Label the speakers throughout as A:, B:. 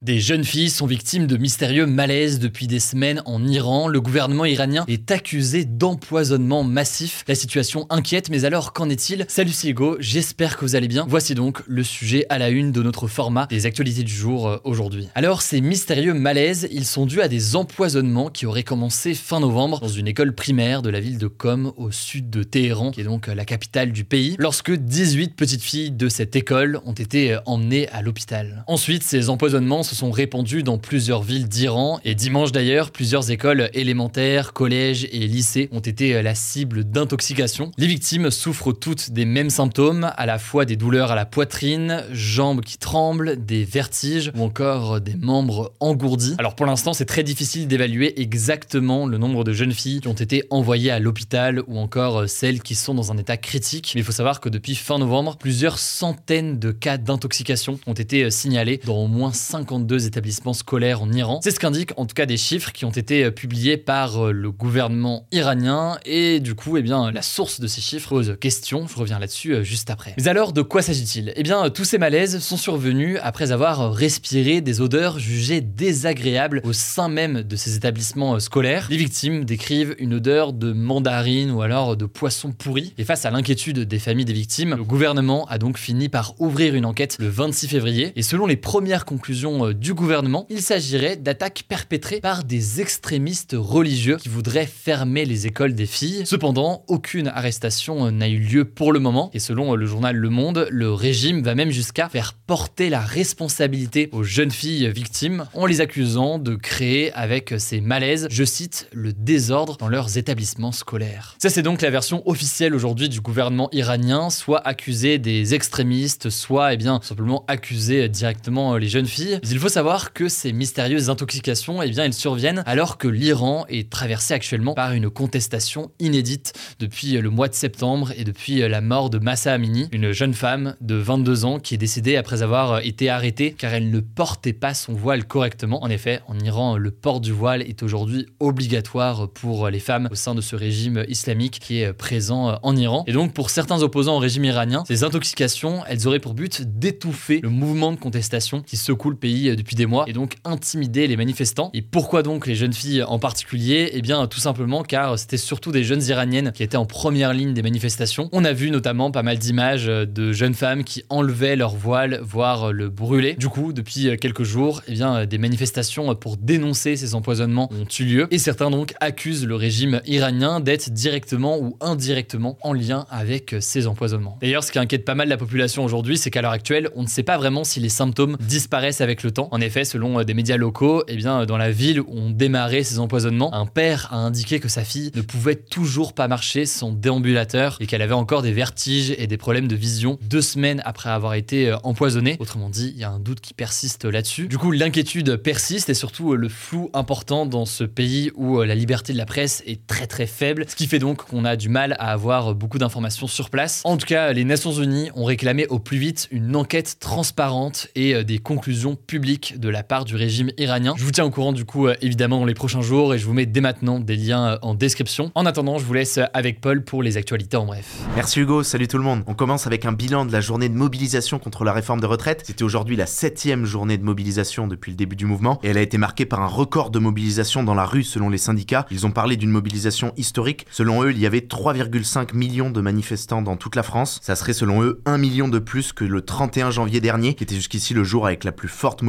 A: Des jeunes filles sont victimes de mystérieux malaises depuis des semaines en Iran. Le gouvernement iranien est accusé d'empoisonnement massif. La situation inquiète, mais alors qu'en est-il? Salut c'est Hugo, j'espère que vous allez bien. Voici donc le sujet à la une de notre format des actualités du jour euh, aujourd'hui. Alors ces mystérieux malaises, ils sont dus à des empoisonnements qui auraient commencé fin novembre dans une école primaire de la ville de Qom au sud de Téhéran, qui est donc euh, la capitale du pays, lorsque 18 petites filles de cette école ont été euh, emmenées à l'hôpital. Ensuite, ces empoisonnements se sont répandus dans plusieurs villes d'Iran et dimanche d'ailleurs, plusieurs écoles élémentaires, collèges et lycées ont été la cible d'intoxication. Les victimes souffrent toutes des mêmes symptômes, à la fois des douleurs à la poitrine, jambes qui tremblent, des vertiges ou encore des membres engourdis. Alors pour l'instant, c'est très difficile d'évaluer exactement le nombre de jeunes filles qui ont été envoyées à l'hôpital ou encore celles qui sont dans un état critique. Mais il faut savoir que depuis fin novembre, plusieurs centaines de cas d'intoxication ont été signalés dans au moins 50 deux établissements scolaires en Iran. C'est ce qu'indiquent en tout cas des chiffres qui ont été euh, publiés par euh, le gouvernement iranien et du coup, eh bien, la source de ces chiffres pose question. Je reviens là-dessus euh, juste après. Mais alors, de quoi s'agit-il? Eh bien, tous ces malaises sont survenus après avoir respiré des odeurs jugées désagréables au sein même de ces établissements scolaires. Les victimes décrivent une odeur de mandarine ou alors de poisson pourri. Et face à l'inquiétude des familles des victimes, le gouvernement a donc fini par ouvrir une enquête le 26 février. Et selon les premières conclusions euh, du gouvernement, il s'agirait d'attaques perpétrées par des extrémistes religieux qui voudraient fermer les écoles des filles. Cependant, aucune arrestation euh, n'a eu lieu pour le moment et selon euh, le journal Le Monde, le régime va même jusqu'à faire porter la responsabilité aux jeunes filles victimes en les accusant de créer avec ces malaises, je cite, le désordre dans leurs établissements scolaires. Ça c'est donc la version officielle aujourd'hui du gouvernement iranien, soit accuser des extrémistes, soit eh bien simplement accuser directement les jeunes filles. Il faut savoir que ces mystérieuses intoxications, eh bien, elles surviennent alors que l'Iran est traversé actuellement par une contestation inédite depuis le mois de septembre et depuis la mort de Massa Amini, une jeune femme de 22 ans qui est décédée après avoir été arrêtée car elle ne portait pas son voile correctement. En effet, en Iran, le port du voile est aujourd'hui obligatoire pour les femmes au sein de ce régime islamique qui est présent en Iran. Et donc, pour certains opposants au régime iranien, ces intoxications, elles auraient pour but d'étouffer le mouvement de contestation qui secoue le pays depuis des mois et donc intimider les manifestants. Et pourquoi donc les jeunes filles en particulier? Eh bien tout simplement car c'était surtout des jeunes iraniennes qui étaient en première ligne des manifestations. On a vu notamment pas mal d'images de jeunes femmes qui enlevaient leur voile, voire le brûlaient. Du coup, depuis quelques jours, eh bien des manifestations pour dénoncer ces empoisonnements ont eu lieu et certains donc accusent le régime iranien d'être directement ou indirectement en lien avec ces empoisonnements. D'ailleurs, ce qui inquiète pas mal la population aujourd'hui, c'est qu'à l'heure actuelle, on ne sait pas vraiment si les symptômes disparaissent avec le temps en effet, selon euh, des médias locaux, eh bien, dans la ville où ont démarré ces empoisonnements, un père a indiqué que sa fille ne pouvait toujours pas marcher sans déambulateur et qu'elle avait encore des vertiges et des problèmes de vision deux semaines après avoir été euh, empoisonnée. Autrement dit, il y a un doute qui persiste là-dessus. Du coup, l'inquiétude persiste et surtout euh, le flou important dans ce pays où la liberté de la presse est très très faible, ce qui fait donc qu'on a du mal à avoir beaucoup d'informations sur place. En tout cas, les Nations Unies ont réclamé au plus vite une enquête transparente et des conclusions publiques de la part du régime iranien. Je vous tiens au courant du coup euh, évidemment dans les prochains jours et je vous mets dès maintenant des liens euh, en description. En attendant, je vous laisse avec Paul pour les actualités en bref.
B: Merci Hugo, salut tout le monde. On commence avec un bilan de la journée de mobilisation contre la réforme de retraite. C'était aujourd'hui la septième journée de mobilisation depuis le début du mouvement et elle a été marquée par un record de mobilisation dans la rue selon les syndicats. Ils ont parlé d'une mobilisation historique. Selon eux, il y avait 3,5 millions de manifestants dans toute la France. Ça serait selon eux 1 million de plus que le 31 janvier dernier, qui était jusqu'ici le jour avec la plus forte mobilisation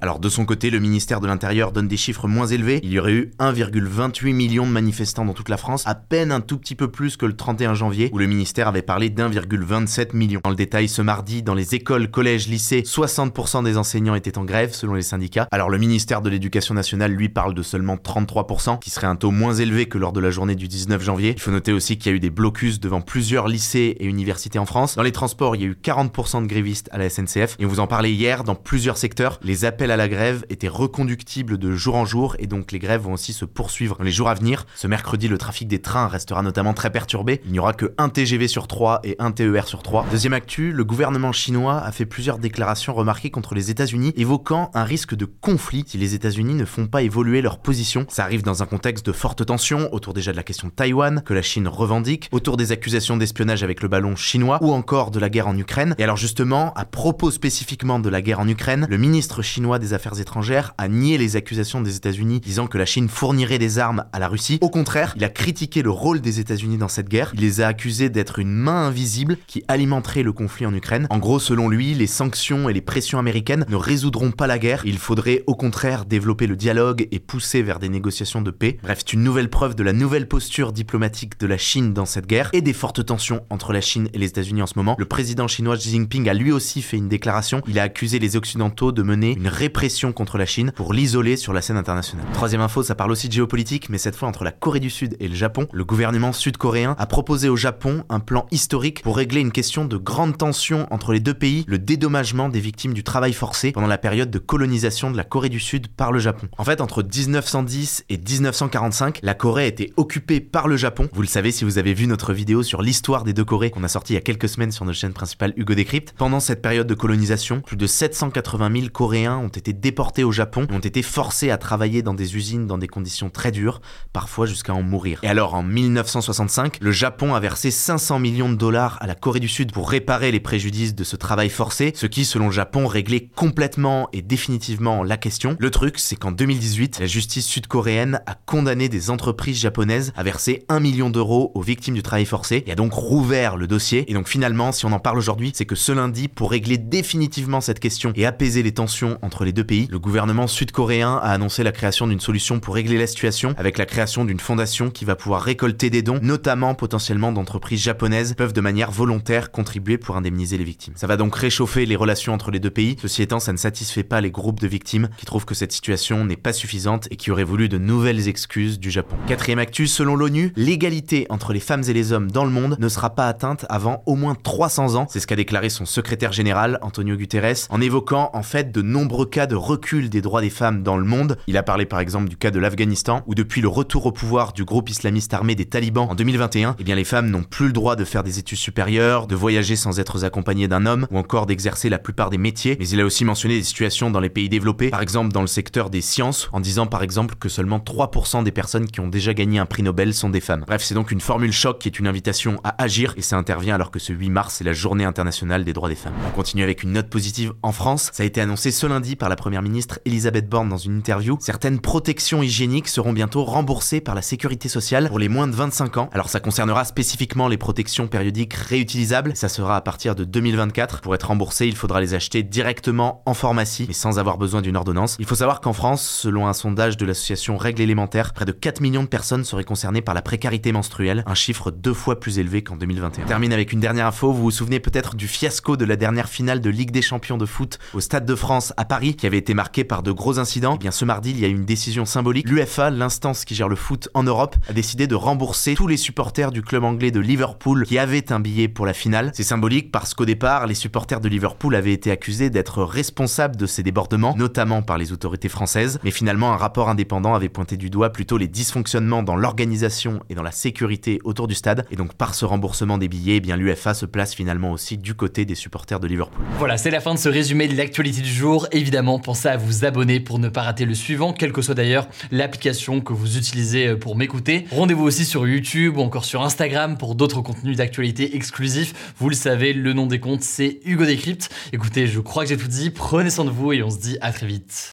B: Alors de son côté, le ministère de l'Intérieur donne des chiffres moins élevés. Il y aurait eu 1,28 million de manifestants dans toute la France, à peine un tout petit peu plus que le 31 janvier, où le ministère avait parlé d'1,27 million. Dans le détail, ce mardi, dans les écoles, collèges, lycées, 60% des enseignants étaient en grève, selon les syndicats. Alors le ministère de l'Éducation nationale, lui, parle de seulement 33%, qui serait un taux moins élevé que lors de la journée du 19 janvier. Il faut noter aussi qu'il y a eu des blocus devant plusieurs lycées et universités en France. Dans les transports, il y a eu 40% de grévistes à la SNCF. Et on vous en parlait hier, dans plusieurs secteurs, les appels à la grève étaient reconductibles de jour en jour et donc les grèves vont aussi se poursuivre dans les jours à venir. Ce mercredi, le trafic des trains restera notamment très perturbé. Il n'y aura que un TGV sur 3 et un TER sur 3. Deuxième actu, le gouvernement chinois a fait plusieurs déclarations remarquées contre les États-Unis, évoquant un risque de conflit si les États-Unis ne font pas évoluer leur position. Ça arrive dans un contexte de forte tension autour déjà de la question de Taïwan, que la Chine revendique, autour des accusations d'espionnage avec le ballon chinois ou encore de la guerre en Ukraine. Et alors justement, à propos spécifiquement de la guerre en Ukraine, le ministre chinois des Affaires étrangères a nié les accusations des États-Unis disant que la Chine fournirait des armes à la Russie. Au contraire, il a critiqué le rôle des États-Unis dans cette guerre. Il les a accusés d'être une main invisible qui alimenterait le conflit en Ukraine. En gros, selon lui, les sanctions et les pressions américaines ne résoudront pas la guerre. Il faudrait au contraire développer le dialogue et pousser vers des négociations de paix. Bref, c'est une nouvelle preuve de la nouvelle posture diplomatique de la Chine dans cette guerre et des fortes tensions entre la Chine et les États-Unis en ce moment. Le président chinois Xi Jinping a lui aussi fait une déclaration. Il a accusé les Occidentaux de mener une répression contre la Chine pour l'isoler sur la scène internationale. Troisième info, ça parle aussi de géopolitique, mais cette fois entre la Corée du Sud et le Japon. Le gouvernement sud-coréen a proposé au Japon un plan historique pour régler une question de grande tension entre les deux pays, le dédommagement des victimes du travail forcé pendant la période de colonisation de la Corée du Sud par le Japon. En fait, entre 1910 et 1945, la Corée été occupée par le Japon. Vous le savez si vous avez vu notre vidéo sur l'histoire des deux Corées qu'on a sorti il y a quelques semaines sur notre chaîne principale Hugo Décrypte. Pendant cette période de colonisation, plus de 780 000 Coréens ont été déportés au Japon ont été forcés à travailler dans des usines dans des conditions très dures, parfois jusqu'à en mourir. Et alors en 1965, le Japon a versé 500 millions de dollars à la Corée du Sud pour réparer les préjudices de ce travail forcé, ce qui, selon le Japon, réglait complètement et définitivement la question. Le truc, c'est qu'en 2018, la justice sud-coréenne a condamné des entreprises japonaises à verser 1 million d'euros aux victimes du travail forcé et a donc rouvert le dossier. Et donc finalement, si on en parle aujourd'hui, c'est que ce lundi, pour régler définitivement cette question et apaiser les tensions entre les deux pays, le gouvernement sud-coréen a annoncé la création d'une solution pour régler la situation avec la création d'une fondation qui va pouvoir récolter des dons, notamment potentiellement d'entreprises japonaises peuvent de manière volontaire contribuer pour indemniser les victimes. Ça va donc réchauffer les relations entre les deux pays. Ceci étant, ça ne satisfait pas les groupes de victimes qui trouvent que cette situation n'est pas suffisante et qui auraient voulu de nouvelles excuses du Japon. Quatrième actus, selon l'ONU, l'égalité entre les femmes et les hommes dans le monde ne sera pas atteinte avant au moins 300 ans. C'est ce qu'a déclaré son secrétaire général, Antonio Guterres, en évoquant en fait de nombreux cas de recul des droits des femmes dans le monde. Il a parlé par exemple du cas de l'Afghanistan, où depuis le retour au pouvoir du groupe islamiste armé des talibans en 2021, eh bien les femmes n'ont plus le droit de faire des études supérieures, de voyager sans être accompagnées d'un homme, ou encore d'exercer la plupart des métiers. Mais il a aussi mentionné des situations dans les pays développés, par exemple dans le secteur des sciences, en disant par exemple que seulement 3% des personnes qui ont déjà gagné un prix Nobel sont des femmes. Bref, c'est donc une formule choc qui est une invitation à agir, et ça intervient alors que ce 8 mars c'est la journée internationale des droits des femmes. On continue avec une note positive en France. Ça a été annoncé ce lundi par la première ministre Elisabeth Borne dans une interview. Certaines protections hygiéniques seront bientôt remboursées par la sécurité sociale pour les moins de 25 ans. Alors ça concernera spécifiquement les protections périodiques réutilisables. Ça sera à partir de 2024. Pour être remboursé, il faudra les acheter directement en pharmacie, mais sans avoir besoin d'une ordonnance. Il faut savoir qu'en France, selon un sondage de l'association Règles élémentaires, près de 4 millions de personnes seraient concernées par la précarité menstruelle, un chiffre deux fois plus élevé qu'en 2021. On termine avec une dernière info. Vous vous souvenez peut-être du fiasco de la dernière finale de Ligue des Champions de foot au Stade de France à Paris, qui avait été marqué par de gros incidents. Eh bien, ce mardi, il y a eu une décision symbolique. L'UFA, l'instance qui gère le foot en Europe, a décidé de rembourser tous les supporters du club anglais de Liverpool qui avaient un billet pour la finale. C'est symbolique parce qu'au départ, les supporters de Liverpool avaient été accusés d'être responsables de ces débordements, notamment par les autorités françaises. Mais finalement, un rapport indépendant avait pointé du doigt plutôt les dysfonctionnements dans l'organisation et dans la sécurité autour du stade. Et donc, par ce remboursement des billets, eh bien l'UFA se place finalement aussi du côté des supporters de Liverpool.
A: Voilà, c'est la fin de ce résumé de l'actualité du Évidemment, pensez à vous abonner pour ne pas rater le suivant, quelle que soit d'ailleurs l'application que vous utilisez pour m'écouter. Rendez-vous aussi sur YouTube ou encore sur Instagram pour d'autres contenus d'actualité exclusifs. Vous le savez, le nom des comptes, c'est Hugo Décrypte. Écoutez, je crois que j'ai tout dit. Prenez soin de vous et on se dit à très vite.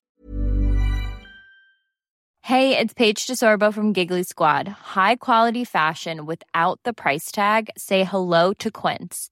C: Hey, it's Paige DeSorbo from Giggly Squad. High quality fashion without the price tag. Say hello to Quince.